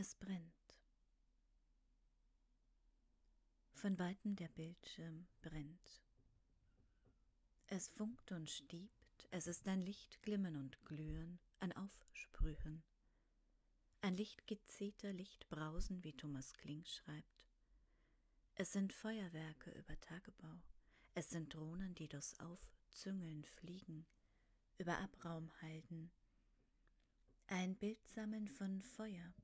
Es brennt. Von weitem der Bildschirm brennt. Es funkt und stiebt, es ist ein Lichtglimmen und Glühen, ein Aufsprühen. Ein Lichtgezeter, Lichtbrausen, wie Thomas Kling schreibt. Es sind Feuerwerke über Tagebau, es sind Drohnen, die durchs Aufzüngeln fliegen, über Abraumhalden. Ein Bildsammeln von Feuer,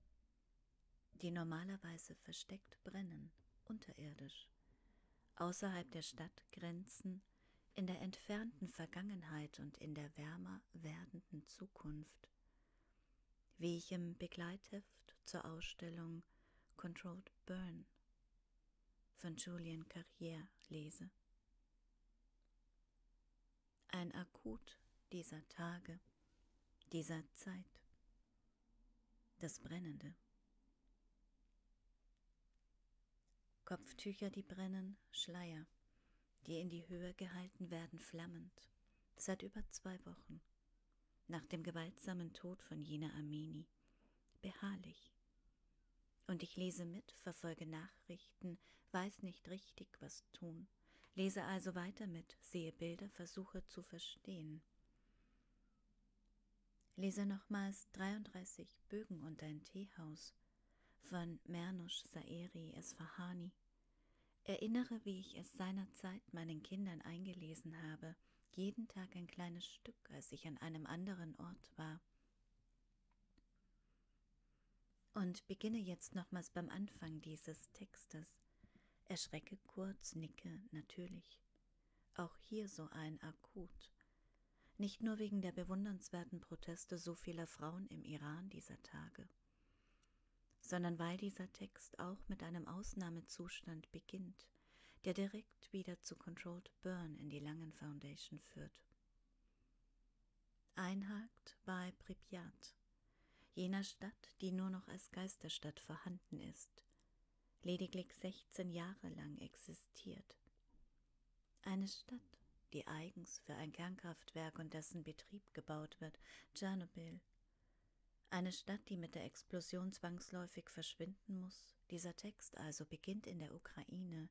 die normalerweise versteckt brennen, unterirdisch, außerhalb der Stadtgrenzen, in der entfernten Vergangenheit und in der wärmer werdenden Zukunft, wie ich im Begleitheft zur Ausstellung Controlled Burn von Julian Carrière lese. Ein Akut dieser Tage, dieser Zeit, das Brennende. Kopftücher, die brennen, Schleier, die in die Höhe gehalten werden, flammend, seit über zwei Wochen, nach dem gewaltsamen Tod von Jena Amini, beharrlich. Und ich lese mit, verfolge Nachrichten, weiß nicht richtig, was tun, lese also weiter mit, sehe Bilder, versuche zu verstehen. Lese nochmals 33 Bögen und ein Teehaus, von Mernush Saeri Esfahani. Erinnere, wie ich es seinerzeit meinen Kindern eingelesen habe, jeden Tag ein kleines Stück, als ich an einem anderen Ort war. Und beginne jetzt nochmals beim Anfang dieses Textes. Erschrecke kurz, nicke natürlich. Auch hier so ein Akut. Nicht nur wegen der bewundernswerten Proteste so vieler Frauen im Iran dieser Tage sondern weil dieser Text auch mit einem Ausnahmezustand beginnt, der direkt wieder zu Controlled Burn in die Langen Foundation führt. Einhakt bei Pripyat, jener Stadt, die nur noch als Geisterstadt vorhanden ist, lediglich 16 Jahre lang existiert. Eine Stadt, die eigens für ein Kernkraftwerk und dessen Betrieb gebaut wird, Tschernobyl, eine Stadt, die mit der Explosion zwangsläufig verschwinden muss. Dieser Text also beginnt in der Ukraine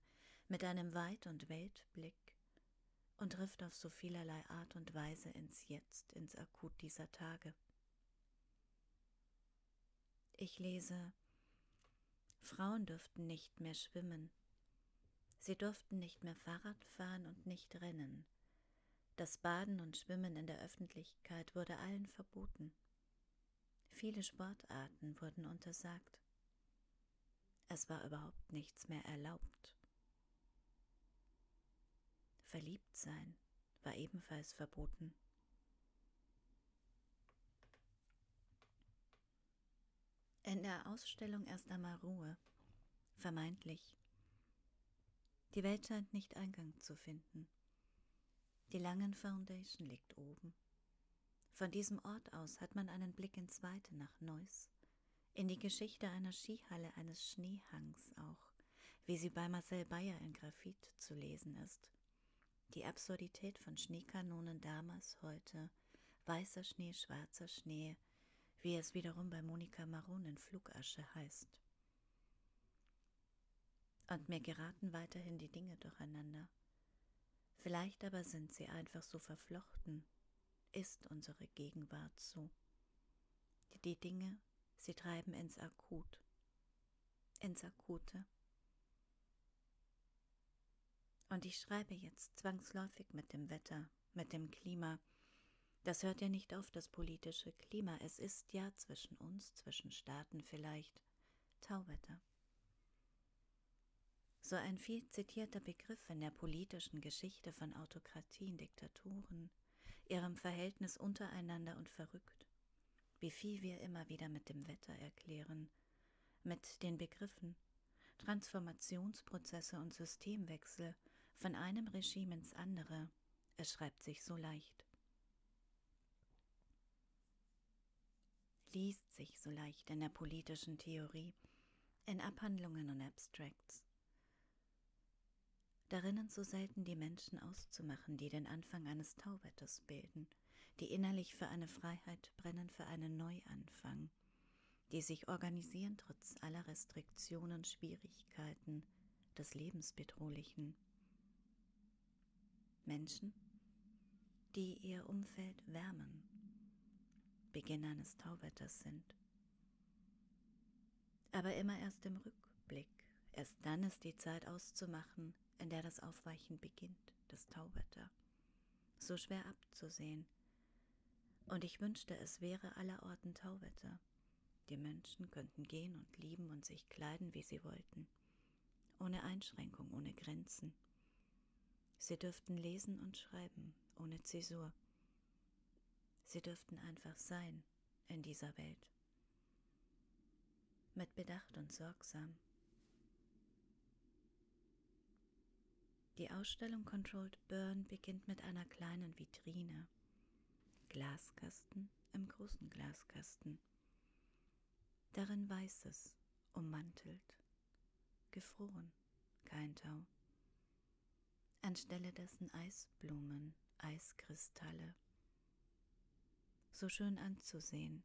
mit einem Weit- und Weltblick und trifft auf so vielerlei Art und Weise ins Jetzt, ins Akut dieser Tage. Ich lese, Frauen dürften nicht mehr schwimmen, sie durften nicht mehr Fahrrad fahren und nicht rennen. Das Baden und Schwimmen in der Öffentlichkeit wurde allen verboten. Viele Sportarten wurden untersagt. Es war überhaupt nichts mehr erlaubt. Verliebt sein war ebenfalls verboten. In der Ausstellung erst einmal Ruhe, vermeintlich. Die Welt scheint nicht Eingang zu finden. Die Langen Foundation liegt oben. Von diesem Ort aus hat man einen Blick ins Weite nach Neuss, in die Geschichte einer Skihalle eines Schneehangs auch, wie sie bei Marcel Bayer in Graphit zu lesen ist. Die Absurdität von Schneekanonen damals, heute, weißer Schnee, schwarzer Schnee, wie es wiederum bei Monika Maron in Flugasche heißt. Und mir geraten weiterhin die Dinge durcheinander. Vielleicht aber sind sie einfach so verflochten, ist unsere Gegenwart so. Die Dinge, sie treiben ins Akut, ins Akute. Und ich schreibe jetzt zwangsläufig mit dem Wetter, mit dem Klima. Das hört ja nicht auf, das politische Klima. Es ist ja zwischen uns, zwischen Staaten vielleicht, Tauwetter. So ein viel zitierter Begriff in der politischen Geschichte von Autokratien, Diktaturen, ihrem Verhältnis untereinander und verrückt. Wie viel wir immer wieder mit dem Wetter erklären, mit den Begriffen, Transformationsprozesse und Systemwechsel von einem Regime ins andere, es schreibt sich so leicht. Liest sich so leicht in der politischen Theorie, in Abhandlungen und Abstracts. Darinnen so selten die Menschen auszumachen, die den Anfang eines Tauwetters bilden, die innerlich für eine Freiheit brennen, für einen Neuanfang, die sich organisieren trotz aller Restriktionen, Schwierigkeiten, des Lebensbedrohlichen. Menschen, die ihr Umfeld wärmen, Beginn eines Tauwetters sind. Aber immer erst im Rückblick, erst dann ist die Zeit auszumachen, in der das Aufweichen beginnt, das Tauwetter. So schwer abzusehen. Und ich wünschte, es wäre allerorten Tauwetter. Die Menschen könnten gehen und lieben und sich kleiden, wie sie wollten. Ohne Einschränkung, ohne Grenzen. Sie dürften lesen und schreiben, ohne Zäsur. Sie dürften einfach sein in dieser Welt. Mit Bedacht und sorgsam. Die Ausstellung Controlled Burn beginnt mit einer kleinen Vitrine. Glaskasten im großen Glaskasten. Darin weißes, ummantelt, gefroren, kein Tau. Anstelle dessen Eisblumen, Eiskristalle, so schön anzusehen,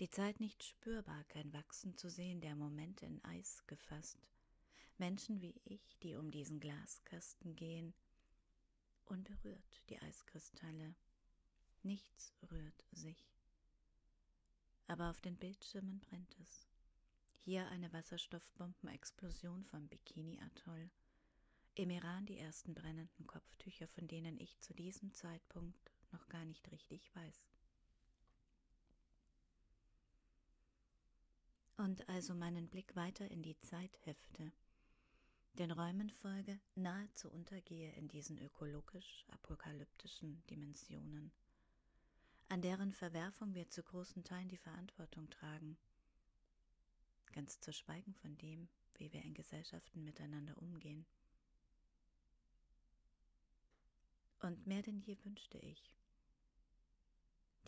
die Zeit nicht spürbar, kein Wachsen zu sehen, der Momente in Eis gefasst. Menschen wie ich, die um diesen Glaskasten gehen, unberührt die Eiskristalle. Nichts rührt sich. Aber auf den Bildschirmen brennt es. Hier eine Wasserstoffbombenexplosion vom Bikini-Atoll. Im Iran die ersten brennenden Kopftücher, von denen ich zu diesem Zeitpunkt noch gar nicht richtig weiß. und also meinen Blick weiter in die Zeit hefte, den Räumen folge, nahezu untergehe in diesen ökologisch-apokalyptischen Dimensionen, an deren Verwerfung wir zu großen Teilen die Verantwortung tragen, ganz zu schweigen von dem, wie wir in Gesellschaften miteinander umgehen. Und mehr denn je wünschte ich,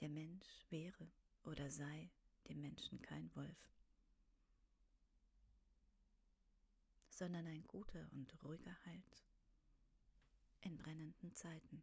der Mensch wäre oder sei dem Menschen kein Wolf. Sondern ein guter und ruhiger Halt in brennenden Zeiten.